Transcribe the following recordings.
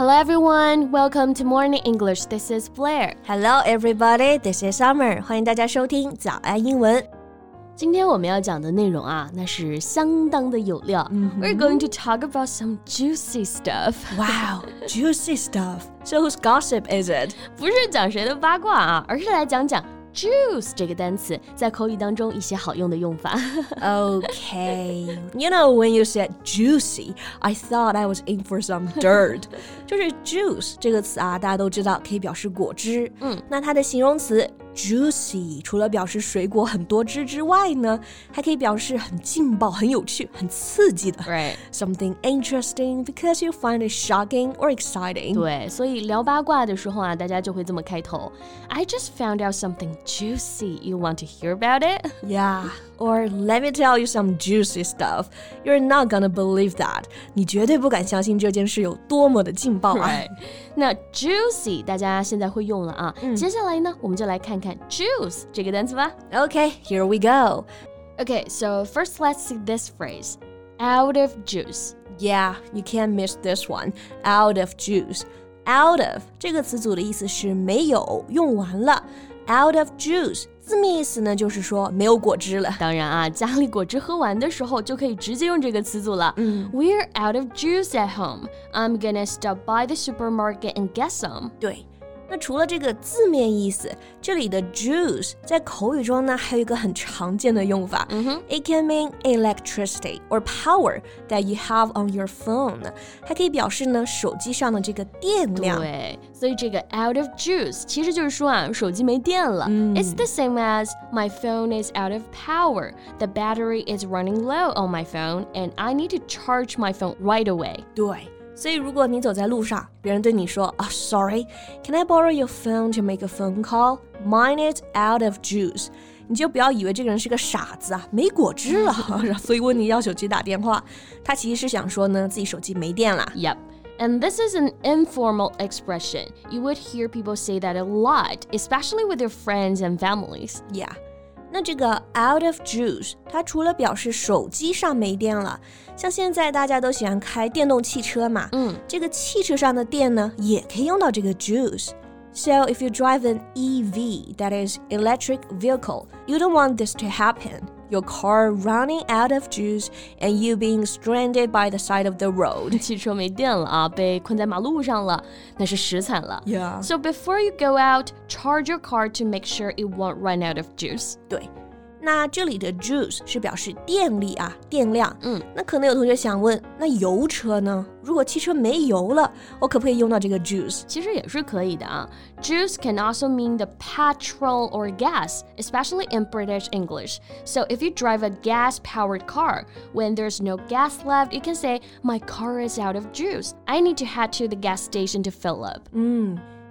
Hello everyone, welcome to Morning English. This is Blair. Hello everybody, this is Summer. 欢迎大家收听早安英文。今天我们要讲的内容啊，那是相当的有料。We're going to talk about some juicy stuff. Wow, juicy stuff. So whose gossip is it? 不是讲谁的八卦啊，而是来讲讲 juice 这个单词在口语当中一些好用的用法。Okay. You know, when you said juicy, I thought I was in for some dirt. 就是 juice 这个词啊，大家都知道可以表示果汁。嗯，那它的形容词 juicy 除了表示水果很多汁之外呢，还可以表示很劲爆、很有趣、很刺激的。Right. Something interesting because you find it shocking or exciting. 对，所以聊八卦的时候啊，大家就会这么开头：I just found out something juicy. You want to hear about it? Yeah. Or let me tell you some juicy stuff. You're not gonna believe that. 你绝对不敢相信这件事有多么的劲爆啊！ Right. 那 juicy 大家现在会用了啊。接下来呢，我们就来看 看 juice 这个单词吧。Okay, here we go. Okay, so first let's see this phrase out of juice. Yeah, you can't miss this one. Out of juice. Out of 这个词组的意思是没有用完了。Out of juice 字面意思呢，就是说没有果汁了。当然啊，家里果汁喝完的时候就可以直接用这个词组了。嗯，We're out of juice at home. I'm gonna stop by the supermarket and get some. 对，那除了这个字面意思，这里的 juice 在口语中呢，还有一个很常见的用法。It can mean electricity or power that you have on your phone，还可以表示呢手机上的这个电量。对，所以这个 out of juice 其实就是说啊，手机没电了。It's the same as my phone is out of power. The battery is running low on my phone, and I need to charge my phone right away. 对， 所以如果你走在路上，别人对你说啊，Sorry，can I borrow your phone to make a phone call? Mine is out of juice。你就不要以为这个人是个傻子啊，没果汁了，所以问你要手机打电话。他其实是想说呢，自己手机没电了。 Yep. And this is an informal expression. You would hear people say that a lot, especially with their friends and families. Yeah， 那这个 out of juice，它除了表示手机上没电了，像现在大家都喜欢开电动汽车嘛，嗯，这个汽车上的电呢，也可以用到这个 juice。So if you drive an EV, that is electric vehicle, you don't want this to happen. Your car running out of juice and you being stranded by the side of the road. 汽车没电了啊，被困在马路上了，那是实惨了。 Yeah. So before you go out, charge your car to make sure it won't run out of juice. 对， 那这里的 juice 是表示电力啊，电量。嗯，那可能有同学想问，那油车呢？如果汽车没油了，我可不可以用到这个 juice？其实也是可以的啊。Juice can also mean the petrol or gas, especially in British English. So if you drive a gas-powered car, when there's no gas left, you can say, "My car is out of juice. I need to head to the gas station to fill up."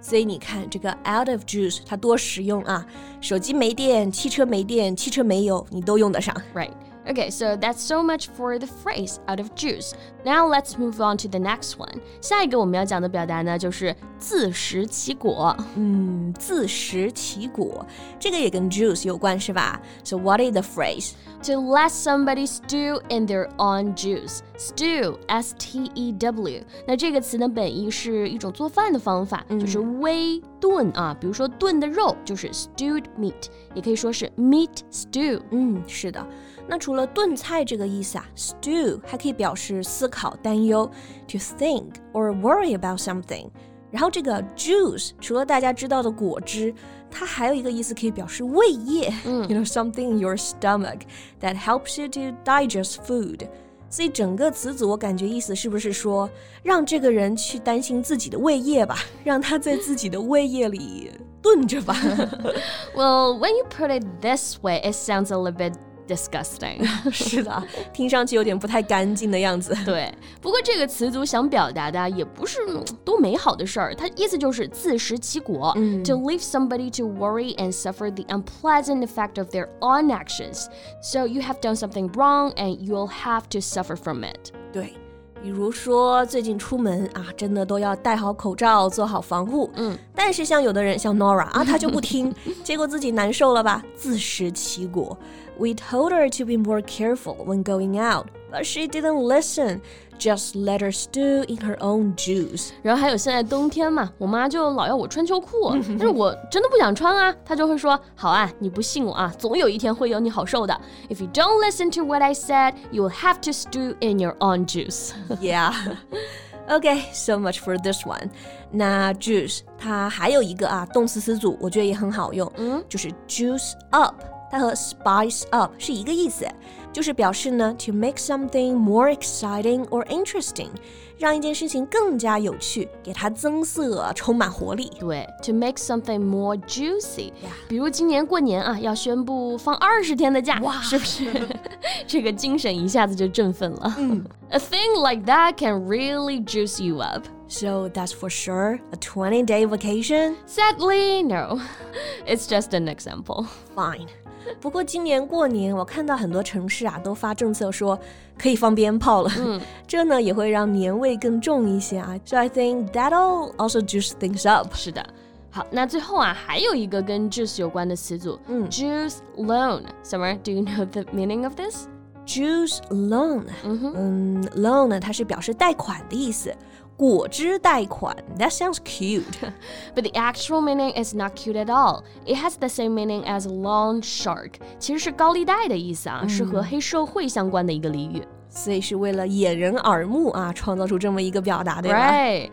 所以你看这个 out of juice 它多实用啊！手机没电，汽车没电，汽车没油，你都用得上。Right. Okay, so that's so much for the phrase out of juice. Now let's move on to the next one. 下一个我们要讲的表达呢，就是自食其果。嗯，自食其果，这个也跟 juice 有关是吧？So what is the phrase? To let somebody stew in their own juice. Stew, S-T-E-W。那这个词呢，本意是一种做饭的方法，就是煨炖啊。比如说炖的肉就是 stewed meat，也可以说是 meat stew。嗯，是的。那除 了炖菜这个意思啊，stew 还可以表示思考、担忧，to think or worry about something。然后这个 juice 除了大家知道的果汁，它还有一个意思可以表示胃液、y o u know something in your stomach that helps you to digest food。所以整个词组我感觉意思是不是说，让这个人去担心自己的胃液吧，让他在自己的胃液里炖着吧。 Well, when you put it this way, it sounds a little bit disgusting. 是的，听上去有点不太干净的样子。对，不过这个词组想表达的啊也不是嗯多美好的事儿，它意思就是自食其果、to leave somebody to worry and suffer the unpleasant effect of their own actions. So you have done something wrong and you'll have to suffer from it. 对，比如说最近出门啊，真的都要戴好口罩，做好防护。嗯，但是像有的人像 Nora 啊，他就不听，结果自己难受了吧，自食其果。We told her to be more careful when going out, but she didn't listen. Just let her stew in her own juice. 然后还有现在冬天嘛，我妈就老要我穿秋裤，但是我真的不想穿啊，她就会说：“好啊，你不信我啊，总有一天会有你好受的。If you don't listen to what I said, you will have to stew in your own juice. yeah. Okay, so much for this one. 那 juice 它还有一个啊动词词组，我觉得也很好用，嗯，就是 juice up， 它和 spice up 是一个意思。就是表示呢，to make something more exciting or interesting，让一件事情更加有趣，给它增色，充满活力。对，to make something more juicy。比如今年过年啊，要宣布放二十天的假，哇，是不是？这个精神一下子就振奋了。嗯，A thing like that can really juice you up. So that's for sure a 20 day vacation? Sadly, no. It's just an example. Fine. 不过今年过年，我看到很多城市啊都发政策说可以放鞭炮了，嗯，这呢也会让年味更重一些啊。So I think that'll also juice things up。是的，好，那最后啊还有一个跟 juice 有关的词组，嗯，juice loan。Summer, do you know the meaning of this? Juice loan，嗯哼，嗯，loan 呢它是表示贷款的意思。果汁贷款. That sounds cute. but the actual meaning is not cute at all. It has the same meaning as loan shark. 其实是高利贷的意思啊，是和黑社会相关的一个俚语。所以是为了掩人耳目啊，创造出这么一个表达，对吧？Right.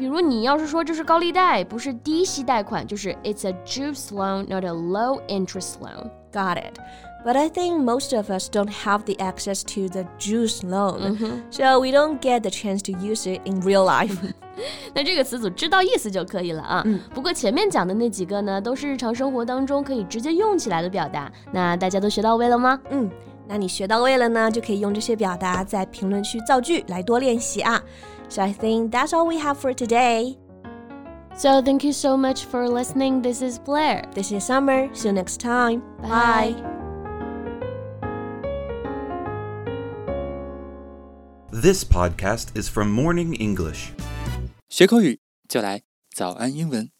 比如你要是说这是高利贷，不是低息贷款，就是 It's a juice loan, not a low interest loan. Got it. But I think most of us don't have the access to the juice loan, mm -hmm. so we don't get the chance to use it in real life. 那这个词组知道意思就可以了啊。嗯、不过前面讲的那几个呢，都是日常生活当中可以直接用起来的表达。那大家都学到位了吗？嗯，那你学到位了呢，就可以用这些表达在评论区造句来多练习啊。 So I think that's all we have for today. So thank you so much for listening. This is Blair. This is Summer. See you next time. Bye. Bye. This podcast is from Morning English. 学口语就来早安英文。